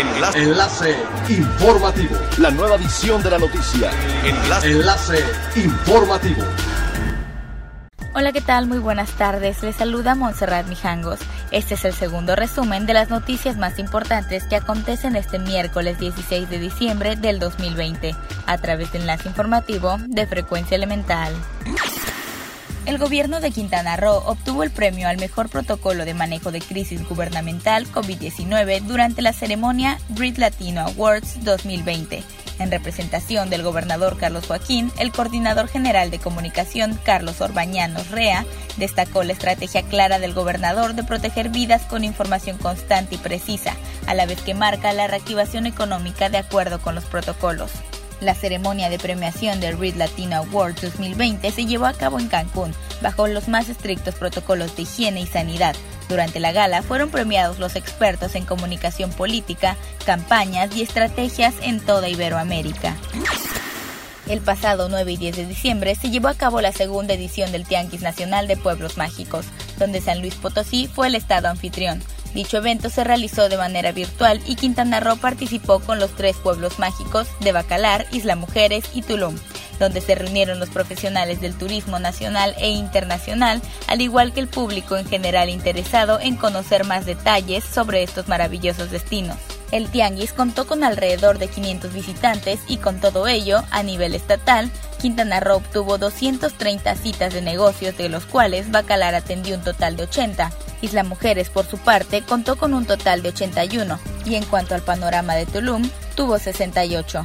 Enlace. Enlace informativo. La nueva edición de la noticia. Enlace. Enlace informativo. Hola, ¿qué tal? Muy buenas tardes. Les saluda Montserrat Mijangos. Este es el segundo resumen de las noticias más importantes que acontecen este miércoles 16 de diciembre del 2020 a través del enlace informativo de Frecuencia Elemental. El gobierno de Quintana Roo obtuvo el premio al mejor protocolo de manejo de crisis gubernamental COVID-19 durante la ceremonia Brit Latino Awards 2020. En representación del gobernador Carlos Joaquín, el coordinador general de comunicación Carlos Orbañanos Rea destacó la estrategia clara del gobernador de proteger vidas con información constante y precisa, a la vez que marca la reactivación económica de acuerdo con los protocolos. La ceremonia de premiación del Read Latino Awards 2020 se llevó a cabo en Cancún, bajo los más estrictos protocolos de higiene y sanidad. Durante la gala fueron premiados los expertos en comunicación política, campañas y estrategias en toda Iberoamérica. El pasado 9 y 10 de diciembre se llevó a cabo la segunda edición del Tianguis Nacional de Pueblos Mágicos, donde San Luis Potosí fue el estado anfitrión. Dicho evento se realizó de manera virtual y Quintana Roo participó con los tres pueblos mágicos de Bacalar, Isla Mujeres y Tulum, donde se reunieron los profesionales del turismo nacional e internacional, al igual que el público en general interesado en conocer más detalles sobre estos maravillosos destinos. El Tianguis contó con alrededor de 500 visitantes y con todo ello, a nivel estatal, Quintana Roo obtuvo 230 citas de negocios, de los cuales Bacalar atendió un total de 80. Isla Mujeres, por su parte, contó con un total de 81, y en cuanto al panorama de Tulum, tuvo 68.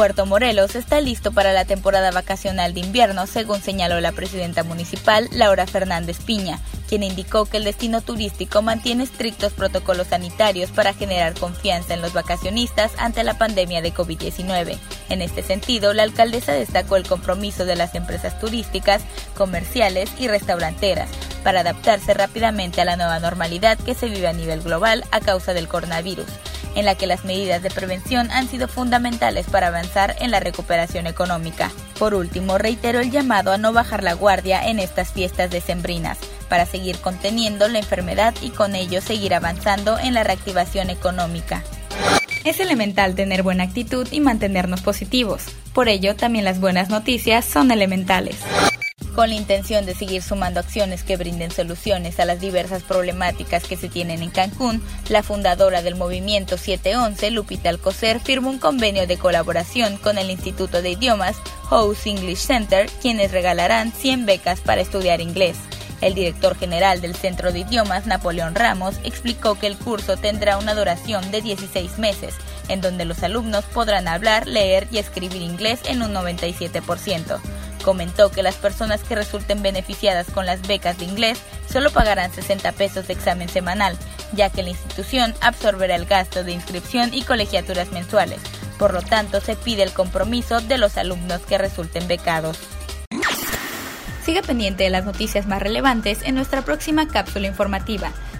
Puerto Morelos está listo para la temporada vacacional de invierno, según señaló la presidenta municipal, Laura Fernández Piña, quien indicó que el destino turístico mantiene estrictos protocolos sanitarios para generar confianza en los vacacionistas ante la pandemia de COVID-19. En este sentido, la alcaldesa destacó el compromiso de las empresas turísticas, comerciales y restauranteras para adaptarse rápidamente a la nueva normalidad que se vive a nivel global a causa del coronavirus, en la que las medidas de prevención han sido fundamentales para avanzar en la recuperación económica. Por último, reitero el llamado a no bajar la guardia en estas fiestas decembrinas, para seguir conteniendo la enfermedad y con ello seguir avanzando en la reactivación económica. Es elemental tener buena actitud y mantenernos positivos. Por ello, también las buenas noticias son elementales. Con la intención de seguir sumando acciones que brinden soluciones a las diversas problemáticas que se tienen en Cancún, la fundadora del movimiento 711, Lupita Alcocer, firmó un convenio de colaboración con el Instituto de Idiomas House English Center, quienes regalarán 100 becas para estudiar inglés. El director general del Centro de Idiomas, Napoleón Ramos, explicó que el curso tendrá una duración de 16 meses, en donde los alumnos podrán hablar, leer y escribir inglés en un 97%. Comentó que las personas que resulten beneficiadas con las becas de inglés solo pagarán 60 pesos de examen semanal, ya que la institución absorberá el gasto de inscripción y colegiaturas mensuales. Por lo tanto, se pide el compromiso de los alumnos que resulten becados. Siga pendiente de las noticias más relevantes en nuestra próxima cápsula informativa.